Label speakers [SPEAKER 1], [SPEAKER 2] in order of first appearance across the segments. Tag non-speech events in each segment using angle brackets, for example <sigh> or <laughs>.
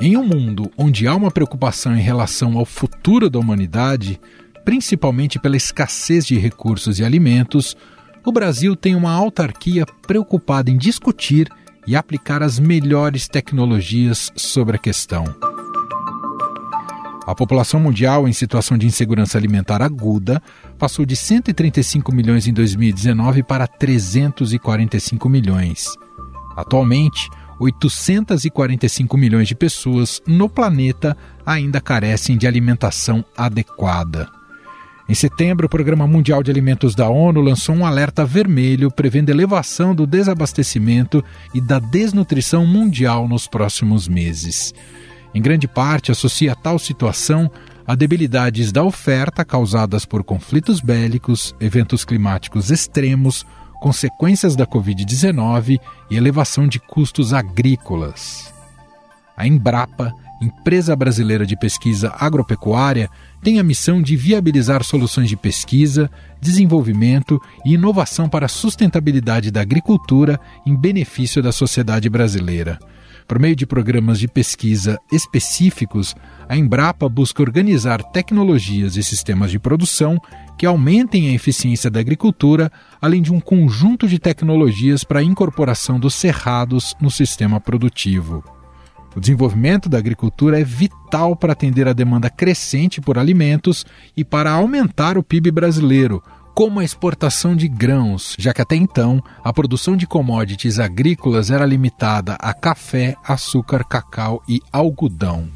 [SPEAKER 1] Em um mundo onde há uma preocupação em relação ao futuro da humanidade, principalmente pela escassez de recursos e alimentos, o Brasil tem uma autarquia preocupada em discutir e aplicar as melhores tecnologias sobre a questão. A população mundial em situação de insegurança alimentar aguda passou de 135 milhões em 2019 para 345 milhões. Atualmente, 845 milhões de pessoas no planeta ainda carecem de alimentação adequada. Em setembro, o Programa Mundial de Alimentos da ONU lançou um alerta vermelho prevendo elevação do desabastecimento e da desnutrição mundial nos próximos meses. Em grande parte, associa tal situação a debilidades da oferta causadas por conflitos bélicos, eventos climáticos extremos, consequências da Covid-19 e elevação de custos agrícolas. A Embrapa, empresa brasileira de pesquisa agropecuária, tem a missão de viabilizar soluções de pesquisa, desenvolvimento e inovação para a sustentabilidade da agricultura em benefício da sociedade brasileira. Por meio de programas de pesquisa específicos, a Embrapa busca organizar tecnologias e sistemas de produção que aumentem a eficiência da agricultura, além de um conjunto de tecnologias para a incorporação dos cerrados no sistema produtivo. O desenvolvimento da agricultura é vital para atender a demanda crescente por alimentos e para aumentar o PIB brasileiro, como a exportação de grãos, já que até então a produção de commodities agrícolas era limitada a café, açúcar, cacau e algodão.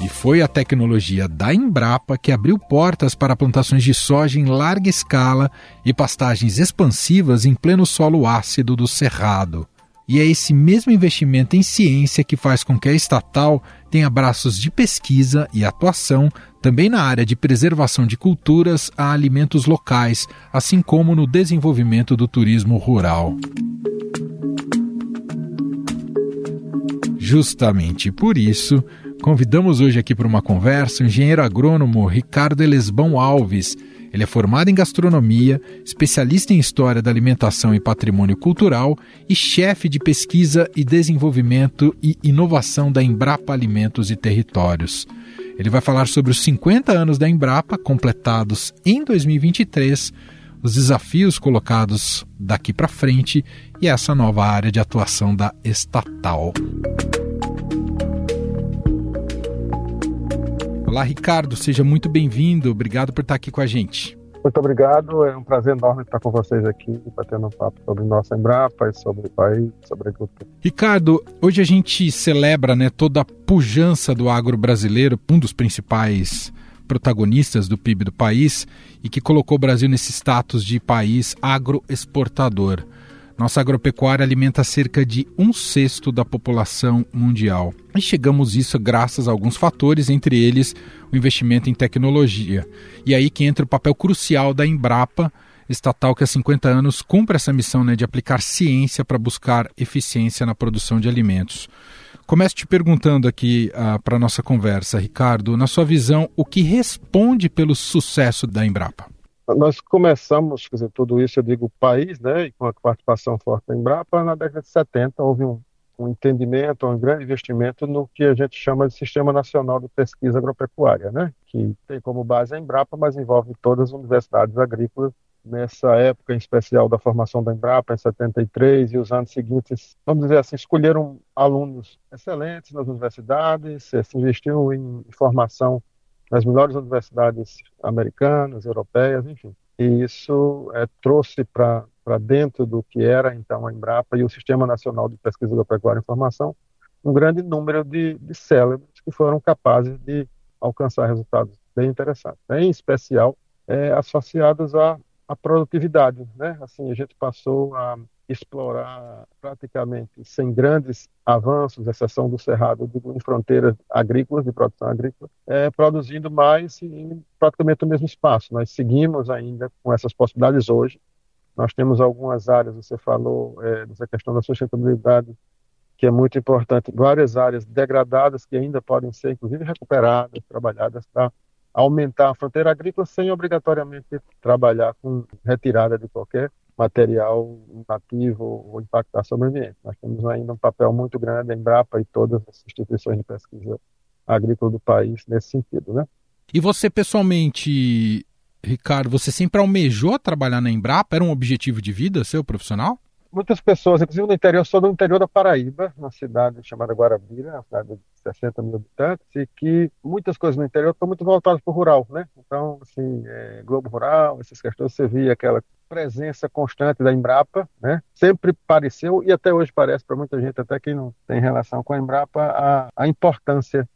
[SPEAKER 1] E foi a tecnologia da Embrapa que abriu portas para plantações de soja em larga escala e pastagens expansivas em pleno solo ácido do Cerrado. E é esse mesmo investimento em ciência que faz com que a estatal tenha braços de pesquisa e atuação também na área de preservação de culturas a alimentos locais, assim como no desenvolvimento do turismo rural. Justamente por isso, convidamos hoje aqui para uma conversa o engenheiro agrônomo Ricardo Elesbão Alves ele é formado em gastronomia, especialista em história da alimentação e patrimônio cultural e chefe de pesquisa e desenvolvimento e inovação da Embrapa Alimentos e Territórios. Ele vai falar sobre os 50 anos da Embrapa, completados em 2023, os desafios colocados daqui para frente e essa nova área de atuação da estatal. Olá, Ricardo, seja muito bem-vindo. Obrigado por estar aqui com a gente.
[SPEAKER 2] Muito obrigado, é um prazer enorme estar com vocês aqui, batendo um papo sobre nossa Embrapa, sobre o país, sobre a agricultura.
[SPEAKER 1] Ricardo, hoje a gente celebra né, toda a pujança do agro brasileiro, um dos principais protagonistas do PIB do país e que colocou o Brasil nesse status de país agroexportador. Nossa agropecuária alimenta cerca de um sexto da população mundial. E chegamos isso graças a alguns fatores, entre eles o investimento em tecnologia. E aí que entra o papel crucial da Embrapa, estatal que há 50 anos cumpre essa missão né, de aplicar ciência para buscar eficiência na produção de alimentos. Começo te perguntando aqui uh, para a nossa conversa, Ricardo, na sua visão, o que responde pelo sucesso da Embrapa?
[SPEAKER 2] Nós começamos, quer dizer, tudo isso, eu digo, país, né, e com a participação forte da Embrapa, na década de 70 houve um, um entendimento, um grande investimento no que a gente chama de Sistema Nacional de Pesquisa Agropecuária, né, que tem como base a Embrapa, mas envolve todas as universidades agrícolas. Nessa época em especial da formação da Embrapa, em 73, e os anos seguintes, vamos dizer assim, escolheram alunos excelentes nas universidades, se investiu em formação nas melhores universidades americanas, europeias, enfim. E isso é, trouxe para dentro do que era então a Embrapa e o Sistema Nacional de Pesquisa Agropecuária e Informação um grande número de, de cérebros que foram capazes de alcançar resultados bem interessantes, né? em especial é, associados à, à produtividade. Né? Assim, a gente passou a explorar praticamente sem grandes avanços, exceção do cerrado em fronteiras agrícolas, de produção agrícola, é, produzindo mais em praticamente o mesmo espaço. Nós seguimos ainda com essas possibilidades hoje. Nós temos algumas áreas, você falou é, dessa questão da sustentabilidade, que é muito importante, várias áreas degradadas que ainda podem ser, inclusive, recuperadas, trabalhadas para aumentar a fronteira agrícola sem obrigatoriamente trabalhar com retirada de qualquer material nativo ou impactar sobre o ambiente. Nós temos ainda um papel muito grande, a Embrapa e todas as instituições de pesquisa agrícola do país nesse sentido, né?
[SPEAKER 1] E você pessoalmente, Ricardo, você sempre almejou trabalhar na Embrapa? Era um objetivo de vida seu profissional?
[SPEAKER 2] Muitas pessoas, inclusive no interior, sou do interior da Paraíba, uma cidade chamada Guarabira, uma cidade de 60 mil habitantes, e que muitas coisas no interior estão muito voltadas para o rural, né? Então, assim, é, Globo Rural, essas questões, você via aquela presença constante da Embrapa, né? Sempre pareceu, e até hoje parece para muita gente, até quem não tem relação com a Embrapa, a, a importância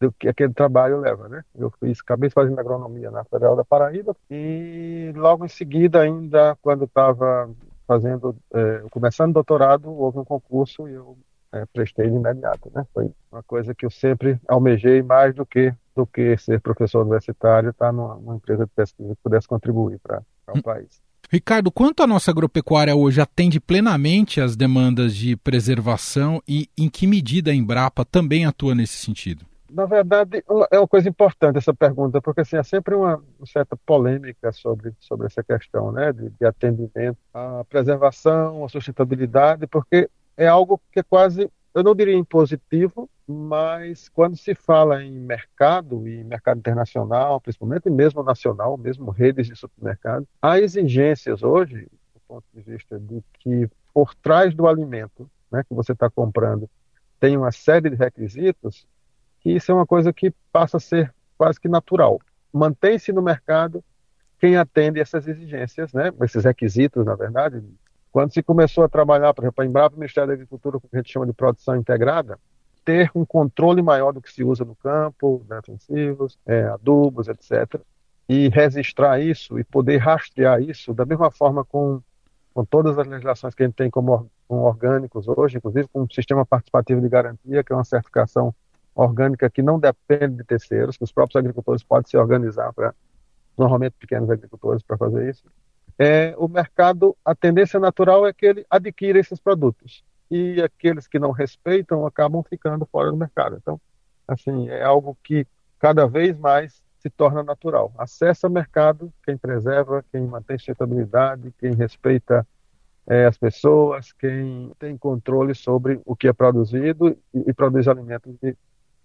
[SPEAKER 2] do que aquele trabalho leva, né? Eu fiz, acabei fazendo agronomia na Federal da Paraíba e logo em seguida, ainda quando estava fazendo, é, começando doutorado, houve um concurso e eu é, prestei de imediato, né? Foi uma coisa que eu sempre almejei mais do que do que ser professor universitário, estar tá numa, numa, empresa de pesquisa que pudesse contribuir para o hum. país.
[SPEAKER 1] Ricardo, quanto a nossa agropecuária hoje atende plenamente às demandas de preservação e em que medida a Embrapa também atua nesse sentido?
[SPEAKER 2] Na verdade, é uma coisa importante essa pergunta, porque assim, há sempre uma, certa polêmica sobre, sobre essa questão né, de, de atendimento à preservação, à sustentabilidade, porque é algo que é quase, eu não diria impositivo, mas quando se fala em mercado, e mercado internacional, principalmente, mesmo nacional, mesmo redes de supermercado, há exigências hoje, do ponto de vista de que por trás do alimento né, que você está comprando tem uma série de requisitos que isso é uma coisa que passa a ser quase que natural. Mantém-se no mercado quem atende essas exigências, né? esses requisitos, na verdade. Quando se começou a trabalhar, por exemplo, a Embrapa, o Ministério da Agricultura, que a gente chama de produção integrada, ter um controle maior do que se usa no campo, defensivos, né, é, adubos, etc. E registrar isso e poder rastrear isso da mesma forma com, com todas as legislações que a gente tem como com orgânicos hoje, inclusive com um sistema participativo de garantia, que é uma certificação orgânica que não depende de terceiros, que os próprios agricultores podem se organizar para, normalmente pequenos agricultores, para fazer isso. É, o mercado, a tendência natural é que ele adquira esses produtos e aqueles que não respeitam acabam ficando fora do mercado. Então, assim, é algo que cada vez mais se torna natural. Acessa mercado quem preserva, quem mantém sustentabilidade, quem respeita é, as pessoas, quem tem controle sobre o que é produzido e, e produz alimentos de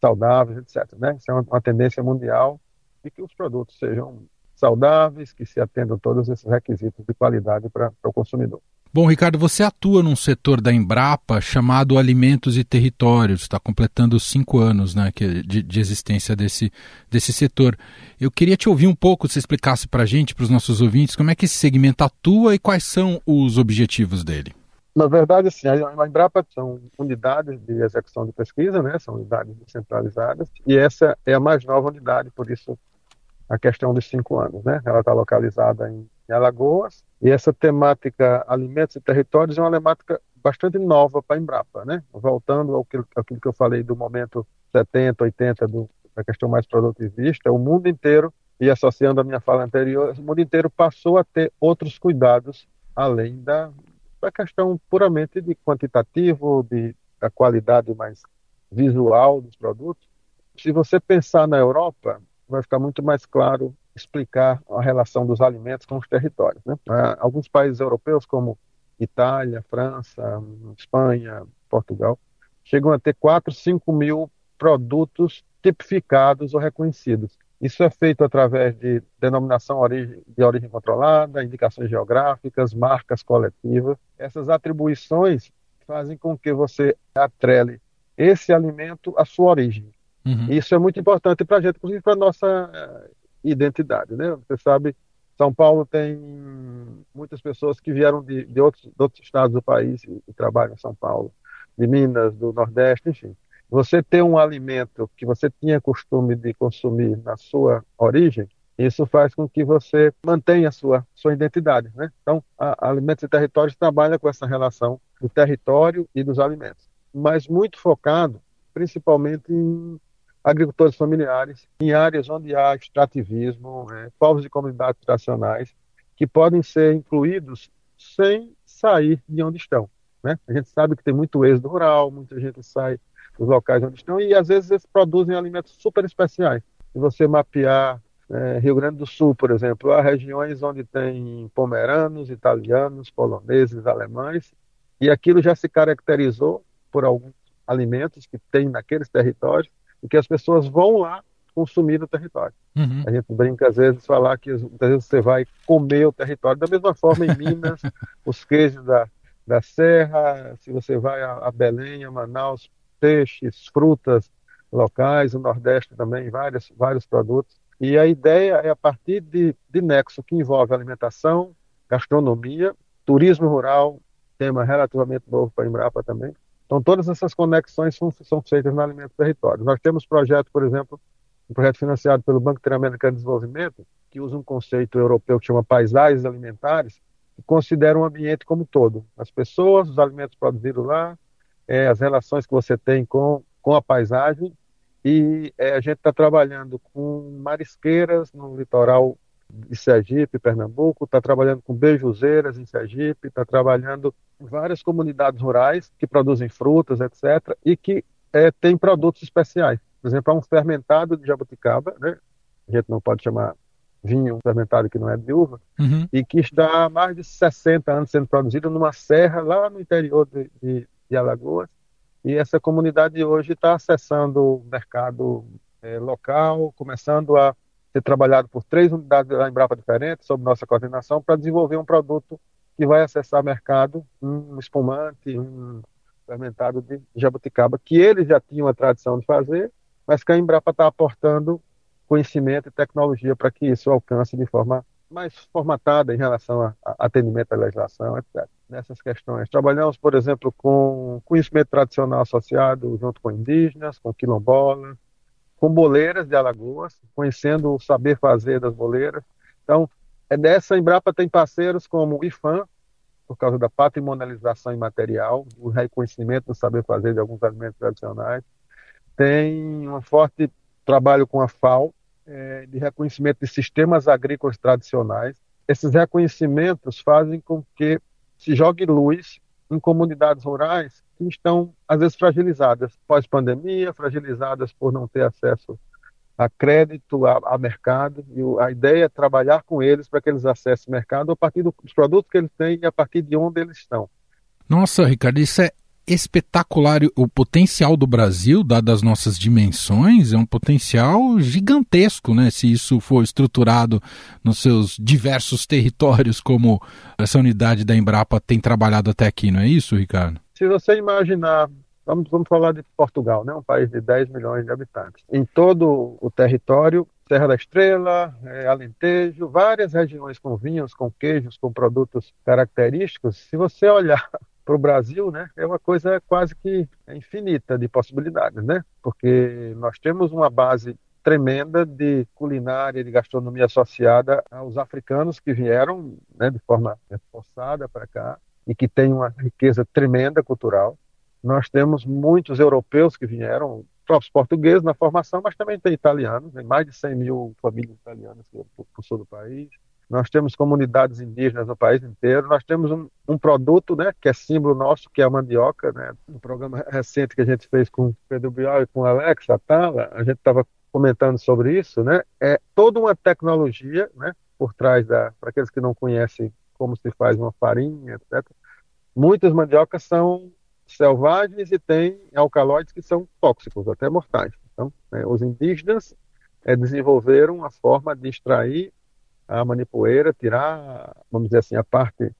[SPEAKER 2] saudáveis, etc. Né? Isso é uma, uma tendência mundial e que os produtos sejam saudáveis, que se atendam todos esses requisitos de qualidade para o consumidor.
[SPEAKER 1] Bom, Ricardo, você atua num setor da Embrapa chamado Alimentos e Territórios, está completando cinco anos né, de, de, existência desse, desse setor. Eu queria te ouvir um pouco, se explicasse para a gente, para os nossos ouvintes, como é que esse segmento atua e quais são os objetivos dele.
[SPEAKER 2] Na verdade, assim, a Embrapa são unidades de execução de pesquisa, né? São unidades descentralizadas e essa é a mais nova unidade, por isso a questão dos cinco anos, né? Ela está localizada em, Alagoas e essa temática alimentos e territórios é uma temática bastante nova para a Embrapa, né? Voltando ao que, aquilo que eu falei do momento 70, 80 do, da questão mais produtivista, o mundo inteiro e associando a minha fala anterior, o mundo inteiro passou a ter outros cuidados além da, a questão puramente de quantitativo, de, da qualidade mais visual dos produtos. Se você pensar na Europa, vai ficar muito mais claro explicar a relação dos alimentos com os territórios. Né? Alguns países europeus, como Itália, França, Espanha, Portugal, chegam a ter 4, 5 mil produtos tipificados ou reconhecidos. Isso é feito através de denominação de origem controlada, indicações geográficas, marcas coletivas. Essas atribuições fazem com que você atrele esse alimento à sua origem. Uhum. Isso é muito importante para a gente, inclusive para a nossa eh, identidade. Né? Você sabe, São Paulo tem muitas pessoas que vieram de, de, outros, de outros estados do país e, e trabalham em São Paulo, de Minas, do Nordeste, enfim você ter um alimento que você tinha costume de consumir na sua origem, isso faz com que você mantenha a sua, sua identidade. Né? Então, a, Alimentos e Territórios trabalha com essa relação do território e dos alimentos, mas muito focado principalmente em agricultores familiares, em áreas onde há extrativismo, né, povos de comunidades tradicionais, que podem ser incluídos sem sair de onde estão. Né? A gente sabe que tem muito êxodo rural, muita gente sai dos locais onde estão, e às vezes eles produzem alimentos super especiais. Se você mapear é, Rio Grande do Sul, por exemplo, há regiões onde tem pomeranos, italianos, poloneses, alemães, e aquilo já se caracterizou por alguns alimentos que tem naqueles territórios e que as pessoas vão lá consumir no território. Uhum. A gente brinca às vezes falar que às vezes você vai comer o território. Da mesma forma em Minas, <laughs> os queijos da, da Serra, se você vai a, a Belém, a Manaus, peixes, frutas locais, o Nordeste também, vários, vários produtos. E a ideia é a partir de, de nexo que envolve alimentação, gastronomia, turismo rural, tema relativamente novo para a Embrapa também. Então, todas essas conexões são, são feitas no Alimento Território. Nós temos projeto, por exemplo, um projeto financiado pelo Banco Interamericano de Desenvolvimento, que usa um conceito europeu que chama paisagens alimentares, que considera o ambiente como um todo. As pessoas, os alimentos produzidos lá, é, as relações que você tem com, com a paisagem. E é, a gente está trabalhando com marisqueiras no litoral de Sergipe, Pernambuco, está trabalhando com beijuzeiras em Sergipe, está trabalhando em várias comunidades rurais que produzem frutas, etc., e que é, tem produtos especiais. Por exemplo, há um fermentado de jabuticaba, né? a gente não pode chamar vinho fermentado que não é de uva, uhum. e que está há mais de 60 anos sendo produzido numa serra lá no interior de, de, de Alagoas, e essa comunidade hoje está acessando o mercado é, local, começando a ser trabalhado por três unidades da Embrapa diferentes, sob nossa coordenação, para desenvolver um produto que vai acessar mercado, um espumante, um fermentado de jabuticaba, que eles já tinham a tradição de fazer, mas que a Embrapa está aportando conhecimento e tecnologia para que isso alcance de forma mais formatada em relação a, a atendimento à legislação, etc. Nessas questões. Trabalhamos, por exemplo, com conhecimento tradicional associado junto com indígenas, com quilombolas, com boleiras de Alagoas, conhecendo o saber fazer das boleiras. Então, é dessa Embrapa tem parceiros como o IFAM, por causa da patrimonialização imaterial, o reconhecimento do saber fazer de alguns alimentos tradicionais, tem um forte trabalho com a FAO, é, de reconhecimento de sistemas agrícolas tradicionais. Esses reconhecimentos fazem com que se jogue luz em comunidades rurais que estão, às vezes, fragilizadas pós-pandemia, fragilizadas por não ter acesso a crédito, a, a mercado. E a ideia é trabalhar com eles para que eles acessem o mercado a partir dos produtos que eles têm e a partir de onde eles estão.
[SPEAKER 1] Nossa, Ricardo, isso é espetacular. O potencial do Brasil, dadas as nossas dimensões, é um potencial gigantesco, né? Se isso for estruturado nos seus diversos territórios, como essa unidade da Embrapa tem trabalhado até aqui, não é isso, Ricardo?
[SPEAKER 2] Se você imaginar, vamos, vamos falar de Portugal, né? um país de 10 milhões de habitantes. Em todo o território, Serra da Estrela, é, Alentejo, várias regiões com vinhos, com queijos, com produtos característicos. Se você olhar para o Brasil, né, é uma coisa quase que infinita de possibilidades, né? Porque nós temos uma base tremenda de culinária, de gastronomia associada aos africanos que vieram né, de forma forçada para cá e que tem uma riqueza tremenda cultural. Nós temos muitos europeus que vieram, próprios portugueses na formação, mas também tem italianos, né, mais de 100 mil famílias italianas por, por sul do país nós temos comunidades indígenas no país inteiro, nós temos um, um, produto, né, que é símbolo nosso, que é a mandioca, né, um programa recente que a gente fez com o Pedro Bial e com Alex Atala, a gente estava comentando sobre isso, né, é toda uma tecnologia, né, por trás da, para aqueles que não conhecem como se faz uma farinha, etc. Muitas mandiocas são selvagens e têm alcaloides que são tóxicos, até mortais. Então, né, os indígenas é, desenvolveram a forma de extrair a manipoeira, tirar, vamos dizer assim, a parte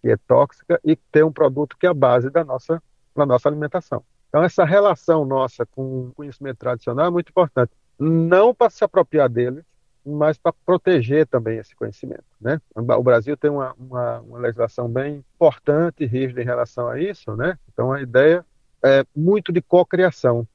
[SPEAKER 2] que é tóxica e ter um produto que é a base da nossa, da nossa alimentação. Então, essa relação nossa com o conhecimento tradicional é muito importante. Não para se apropriar dele, mas para proteger também esse conhecimento. Né? O Brasil tem uma, uma, uma legislação bem importante e rígida em relação a isso. Né? Então, a ideia é muito de cocriação,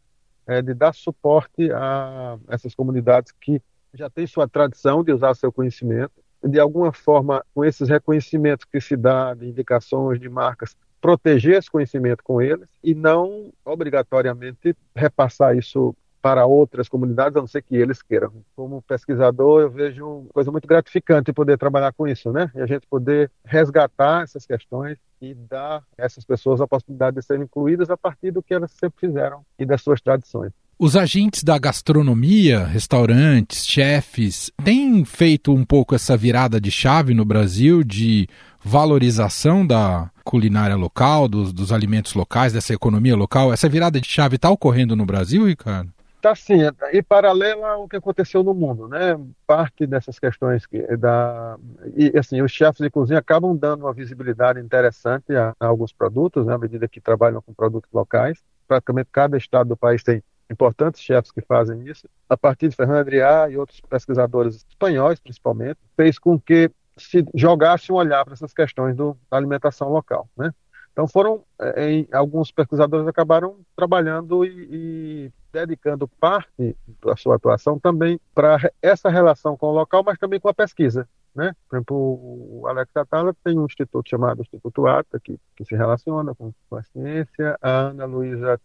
[SPEAKER 2] é de dar suporte a essas comunidades que já tem sua tradição de usar seu conhecimento. De alguma forma, com esses reconhecimentos que se dá de indicações de marcas, proteger esse conhecimento com eles e não obrigatoriamente repassar isso para outras comunidades, a não ser que eles queiram. Como pesquisador, eu vejo uma coisa muito gratificante poder trabalhar com isso, né? E a gente poder resgatar essas questões e dar a essas pessoas a possibilidade de serem incluídas a partir do que elas sempre fizeram e das suas tradições.
[SPEAKER 1] Os agentes da gastronomia, restaurantes, chefes, têm feito um pouco essa virada de chave no Brasil de valorização da culinária local, dos, dos alimentos locais, dessa economia local. Essa virada de chave está ocorrendo no Brasil, Ricardo?
[SPEAKER 2] Está sim, e paralela ao que aconteceu no mundo, né? Parte dessas questões que da e assim os chefes de cozinha acabam dando uma visibilidade interessante a, a alguns produtos, né? À medida que trabalham com produtos locais, praticamente cada estado do país tem importantes chefes que fazem isso. A partir de Fernando Adrià e outros pesquisadores espanhóis, principalmente, fez com que se jogasse um olhar para essas questões do, da alimentação local, né? Então foram, é, em, alguns pesquisadores acabaram trabalhando e, e, dedicando parte da sua atuação também para essa relação com o local, mas também com a pesquisa, né? Por exemplo, o Alex Atala tem um instituto chamado Instituto ATA, que, que se relaciona com, com a ciência, a Ana Luísa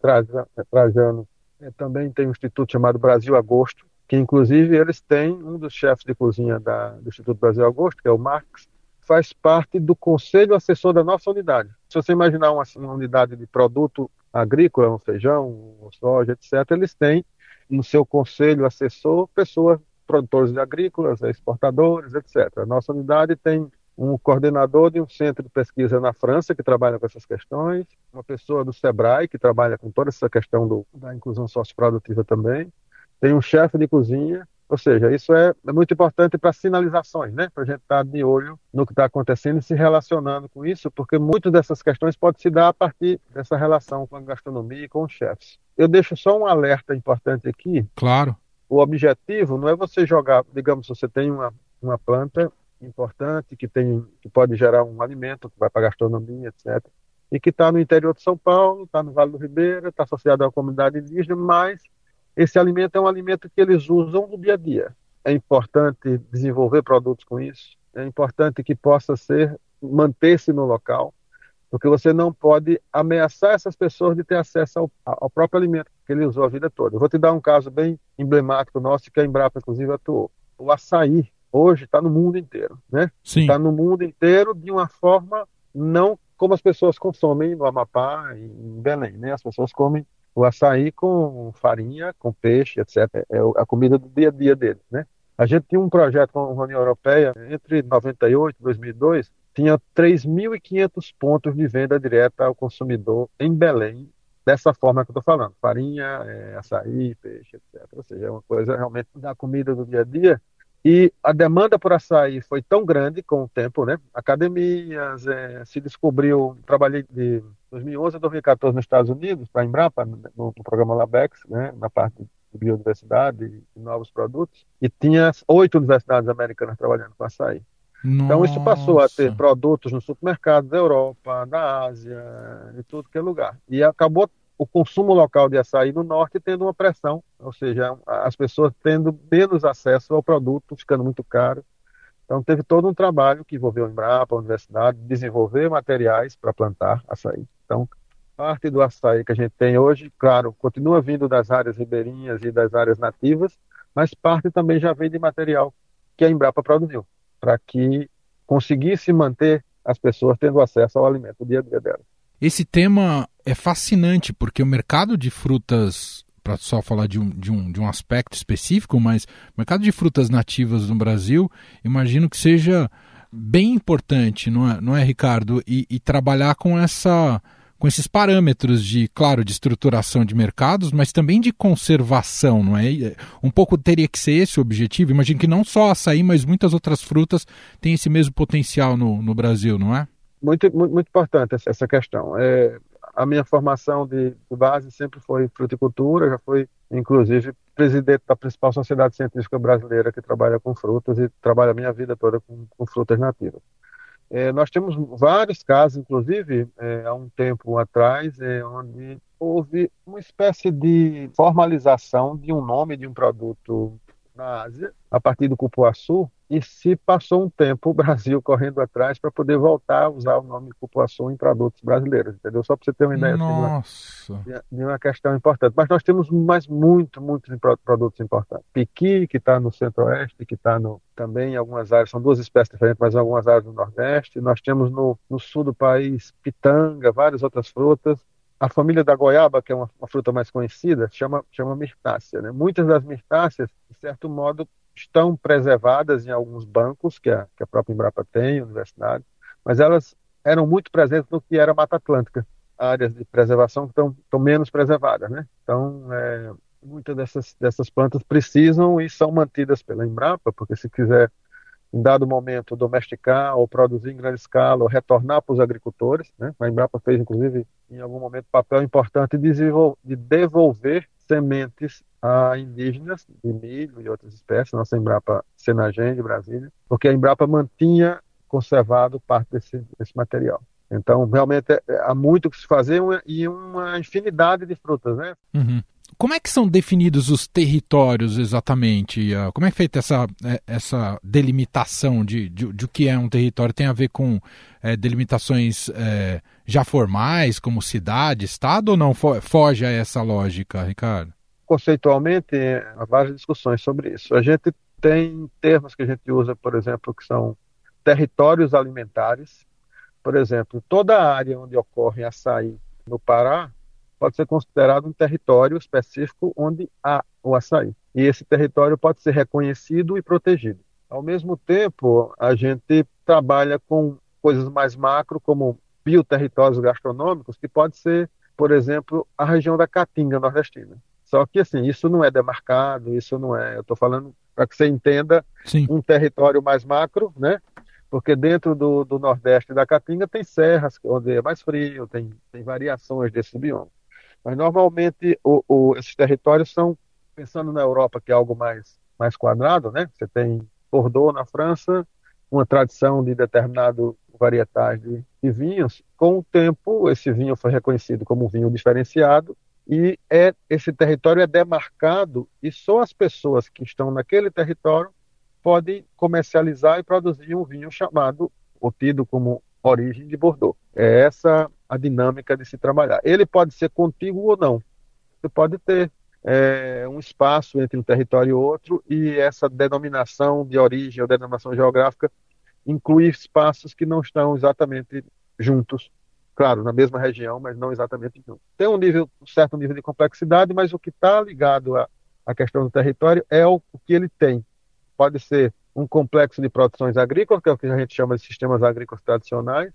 [SPEAKER 2] Trajano também tem um instituto chamado Brasil Agosto, que inclusive eles têm um dos chefes de cozinha da, do Instituto Brasil Agosto, que é o Marx, faz parte do conselho assessor da nossa unidade. Se você imaginar uma, uma unidade de produto agrícola, um feijão, um soja, etc., eles têm no seu conselho assessor pessoas, produtores agrícolas, exportadores, etc. A nossa unidade tem um coordenador de um centro de pesquisa na França que trabalha com essas questões, uma pessoa do SEBRAE que trabalha com toda essa questão do, da inclusão socioprodutiva também, tem um chefe de cozinha, ou seja, isso é, é muito importante para sinalizações, né? Para a gente estar tá de olho no que está acontecendo e se relacionando com isso, porque muitas dessas questões podem se dar a partir dessa relação com a gastronomia e com os chefes. Eu deixo só um alerta importante aqui.
[SPEAKER 1] Claro.
[SPEAKER 2] O objetivo não é você jogar, digamos, você tem uma, uma planta importante que tem que pode gerar um alimento que vai para gastronomia, etc. E que está no interior de São Paulo, está no Vale do Ribeira, está associado à comunidade indígena, mas esse alimento é um alimento que eles usam no dia a dia. É importante desenvolver produtos com isso. É importante que possa ser manter-se no local, porque você não pode ameaçar essas pessoas de ter acesso ao, ao, próprio alimento que ele usou a vida toda. Eu vou te dar um caso bem emblemático nosso que a Embrapa inclusive atuou. O açaí hoje está no mundo inteiro, né? Está no mundo inteiro de uma forma não como as pessoas consomem no Amapá e em Belém, né? As pessoas comem o açaí com farinha, com peixe, etc. É a comida do dia a dia deles, né? A gente tinha um projeto com a União Europeia entre 98 e 2002, tinha 3.500 pontos de venda direta ao consumidor em Belém, dessa forma que eu estou falando, farinha, é, açaí, peixe, etc. Ou seja, é uma coisa realmente da comida do dia a dia e a demanda por açaí foi tão grande com o tempo, né? Academias, é, se descobriu, trabalhei de 2011 a 2014 nos Estados Unidos, para a Embrapa, no, no, programa Labex, né? na parte de biodiversidade e novos produtos, e tinha oito universidades americanas trabalhando com açaí. Nossa. Então isso passou a ter produtos no supermercado da Europa, da Ásia, em tudo que é lugar. E acabou o consumo local de açaí no norte tendo uma pressão, ou seja, as pessoas tendo menos acesso ao produto, ficando muito caro. Então teve todo um trabalho que envolveu a Embrapa, a universidade, desenvolver materiais para plantar açaí. Então, parte do açaí que a gente tem hoje, claro, continua vindo das áreas ribeirinhas e das áreas nativas, mas parte também já vem de material que a Embrapa produziu, para que conseguisse manter as pessoas tendo acesso ao alimento do dia a dia delas.
[SPEAKER 1] Esse tema é fascinante porque o mercado de frutas, para só falar de um, de, um, de um aspecto específico, mas o mercado de frutas nativas no Brasil, imagino que seja bem importante, não é, não é Ricardo? E, e trabalhar com essa com esses parâmetros de, claro, de estruturação de mercados, mas também de conservação, não é? Um pouco teria que ser esse o objetivo. Imagino que não só açaí, mas muitas outras frutas têm esse mesmo potencial no, no Brasil, não é?
[SPEAKER 2] Muito, muito, muito importante essa questão. É, a minha formação de, base sempre foi fruticultura, já fui, inclusive, presidente da principal sociedade científica brasileira que trabalha com frutas e trabalha a minha vida toda com, com frutas nativas. É, nós temos vários casos, inclusive, é, há um tempo atrás, é, onde houve uma espécie de formalização de um nome de um produto na Ásia, a partir do cupuaçu, e se passou um tempo o Brasil <laughs> correndo atrás para poder voltar a usar o nome cupuaçu em produtos brasileiros, entendeu? Só para você ter uma ideia
[SPEAKER 1] Nossa.
[SPEAKER 2] De, uma, de uma questão importante. Mas nós temos mais muito, muitos produtos importantes. Piqui, que está no centro-oeste, que está também em algumas áreas, são duas espécies diferentes, mas em algumas áreas do nordeste. Nós temos no, no sul do país pitanga, várias outras frutas. A família da goiaba, que é uma, uma, fruta mais conhecida, chama, chama mirtácea. Né? Muitas das mirtáceas, de certo modo, estão preservadas em alguns bancos que a, que a própria Embrapa tem, universidade, mas elas eram muito presentes no que era Mata Atlântica, áreas de preservação que estão, estão menos preservadas. Né? Então, é, muitas dessas, dessas plantas precisam e são mantidas pela Embrapa, porque se quiser em dado momento domesticar ou produzir em grande escala ou retornar para os agricultores. Né? A Embrapa fez, inclusive, em algum momento, papel importante de devolver sementes a indígenas de milho e outras espécies, nossa Embrapa Senagem de Brasília, porque a Embrapa mantinha conservado parte desse, desse material. Então, realmente, é, há muito o que se fazer e uma infinidade de frutas, né?
[SPEAKER 1] Uhum. Como é que são definidos os territórios exatamente? Como é feita essa, é, essa delimitação de, de, de o que é um território? Tem a ver com é, delimitações é, já formais, como cidade, estado, ou não foge a essa lógica, Ricardo?
[SPEAKER 2] Conceitualmente, há várias discussões sobre isso. A gente tem termos que a gente usa, por exemplo, que são territórios alimentares. Por exemplo, toda a área onde ocorre açaí no Pará pode ser considerado um território específico onde há o açaí. E esse território pode ser reconhecido e protegido. Ao mesmo tempo, a gente trabalha com coisas mais macro, como bioterritórios gastronômicos, que pode ser, por exemplo, a região da Caatinga nordestina. Só que, assim, isso não é demarcado, isso não é. Eu estou falando para que você entenda Sim. um território mais macro, né? Porque dentro do, do Nordeste da Caatinga tem serras, onde é mais frio, tem, tem variações desse bioma. Mas normalmente o, o, esses territórios são, pensando na Europa, que é algo mais, mais quadrado, né? Você tem Bordeaux na França, uma tradição de determinado varietais de, de, vinhos. Com o tempo, esse vinho foi reconhecido como vinho diferenciado e é, esse território é demarcado e só as pessoas que estão naquele território podem comercializar e produzir um vinho chamado, ou tido como origem de Bordeaux. É essa a dinâmica de se trabalhar. Ele pode ser contíguo ou não. Você pode ter é, um espaço entre um território e outro e essa denominação de origem ou denominação geográfica inclui espaços que não estão exatamente juntos, claro, na mesma região, mas não exatamente juntos. Tem um nível, um certo nível de complexidade, mas o que está ligado à, à questão do território é o, o que ele tem. Pode ser um complexo de produções agrícolas, que é o que a gente chama de sistemas agrícolas tradicionais,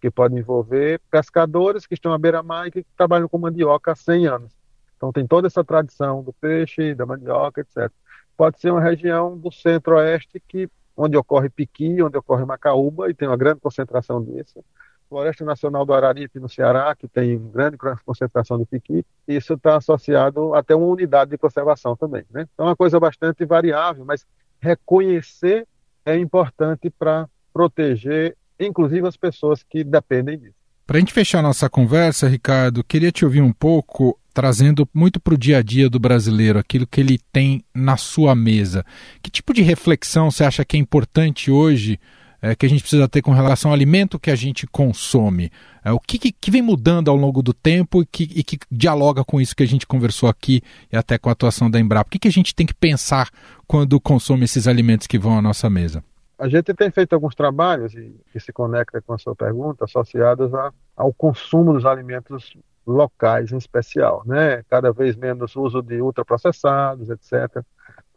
[SPEAKER 2] que pode envolver pescadores que estão à beira-mar e que trabalham com mandioca há 100 anos. Então tem toda essa tradição do peixe, da mandioca, etc. Pode ser uma região do centro-oeste que onde ocorre piqui, onde ocorre macaúba e tem uma grande concentração disso. Floresta Nacional do Araripe no Ceará, que tem grande concentração de piqui, isso está associado até uma unidade de conservação também. Né? Então é uma coisa bastante variável, mas reconhecer é importante para proteger inclusive as pessoas que dependem disso.
[SPEAKER 1] Para a gente fechar nossa conversa, Ricardo, queria te ouvir um pouco, trazendo muito para o dia a dia do brasileiro, aquilo que ele tem na sua mesa. Que tipo de reflexão você acha que é importante hoje, é, que a gente precisa ter com relação ao alimento que a gente consome? É, o que, que, vem mudando ao longo do tempo e que, e que, dialoga com isso que a gente conversou aqui e até com a atuação da Embrapa? O que, que a gente tem que pensar quando consome esses alimentos que vão à nossa mesa?
[SPEAKER 2] A gente tem feito alguns trabalhos, que se conecta com a sua pergunta, associados a, ao consumo dos alimentos locais em especial, né? Cada vez menos uso de ultraprocessados, etc.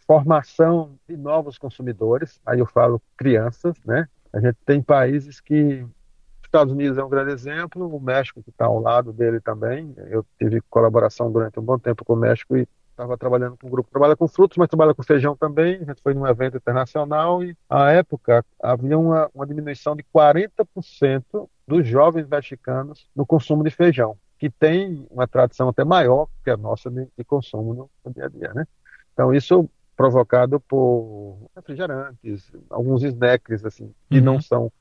[SPEAKER 2] Formação de novos consumidores, aí eu falo crianças, né? A gente tem países que Estados Unidos é um grande exemplo, o México que está ao lado dele também. Eu tive colaboração durante um bom tempo com o México e estava trabalhando com um grupo que trabalha com frutos, mas trabalha com feijão também. A gente foi num evento internacional e, à época, havia uma, uma diminuição de 40% dos jovens mexicanos no consumo de feijão, que tem uma tradição até maior que a nossa de, de consumo no, no, dia a dia, né? Então, isso provocado por refrigerantes, alguns snacks, assim, que uhum. não são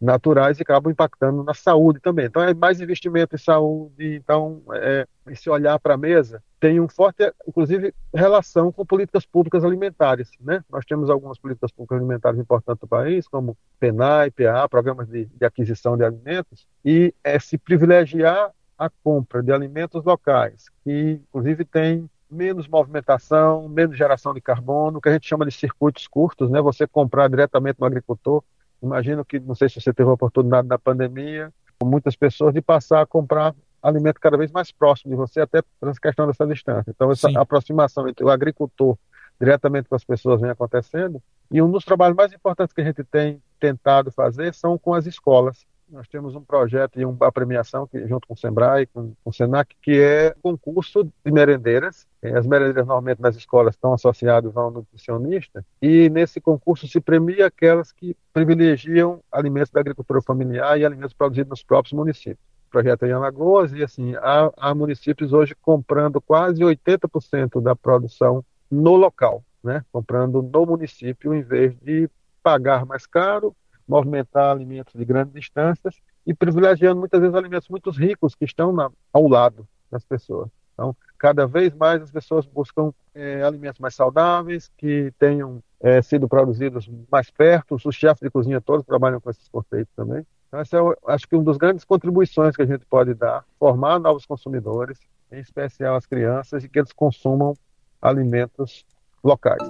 [SPEAKER 2] naturais e acabam impactando na saúde também. Então, é mais investimento em saúde. Então, é, esse olhar para a mesa tem um forte, inclusive, relação com políticas públicas alimentares. Né? Nós temos algumas políticas públicas alimentares importantes no país, como PENAI, PA, programas de, de aquisição de alimentos, e é se privilegiar a compra de alimentos locais, que, inclusive, tem menos movimentação, menos geração de carbono, que a gente chama de circuitos curtos, né? Você comprar diretamente no agricultor Imagino que, não sei se você teve a oportunidade na pandemia, com muitas pessoas, de passar a comprar alimento cada vez mais próximo de você, até pela questão dessa distância. Então, essa Sim. aproximação entre o agricultor diretamente com as pessoas vem acontecendo. E um dos trabalhos mais importantes que a gente tem tentado fazer são com as escolas. Nós temos um projeto e uma premiação que, junto com o Sebrae, com, com o Senac, que é concurso de merendeiras. As merendeiras normalmente nas escolas estão associadas a um nutricionista e nesse concurso se premia aquelas que privilegiam alimentos da agricultura familiar e alimentos produzidos nos próprios municípios. O projeto é em Alagoas e assim há, há municípios hoje comprando quase 80% da produção no local, né? comprando no município em vez de pagar mais caro movimentar alimentos de grandes distâncias e privilegiando muitas vezes alimentos muito ricos que estão na, ao lado das pessoas. Então, cada vez mais as pessoas buscam é, alimentos mais saudáveis, que tenham é, sido produzidos mais perto. Os chefes de cozinha todos trabalham com esses conceitos também. Então, essa é, acho que, uma das grandes contribuições que a gente pode dar, formar novos consumidores, em especial as crianças, e que eles consumam alimentos locais.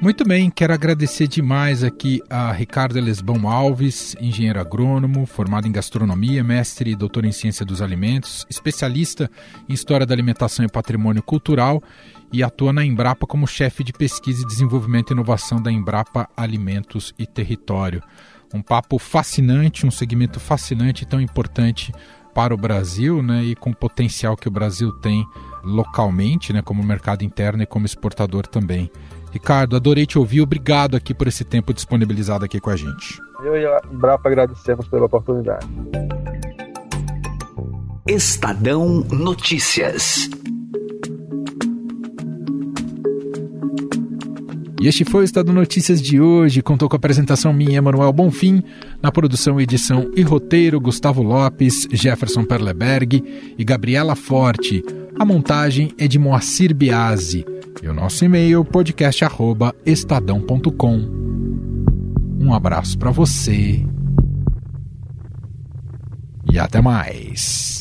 [SPEAKER 1] Muito bem, quero agradecer demais aqui a Ricardo Lesbão Alves, engenheiro agrônomo, formado em gastronomia, mestre e doutor em ciência dos alimentos, especialista em história da alimentação e patrimônio cultural e atua na Embrapa como chefe de pesquisa e desenvolvimento e inovação da Embrapa Alimentos e Território. Um papo fascinante, um segmento fascinante e tão importante para o Brasil, né, e com o potencial que o Brasil tem localmente, né, como mercado interno e como exportador também. Ricardo, adorei te ouvir. Obrigado aqui por esse tempo disponibilizado aqui com a gente.
[SPEAKER 2] Eu e a Embrapa agradecemos pela oportunidade.
[SPEAKER 3] Estadão Notícias.
[SPEAKER 1] E este foi o Estado Notícias de hoje. Contou com a apresentação minha, Manuel Bonfim, na produção, edição e roteiro, Gustavo Lopes, Jefferson Perleberg e Gabriela Forte. A montagem é de Moacir Biasi. E o nosso e-mail podcast@estadão.com. Um abraço para você e até mais.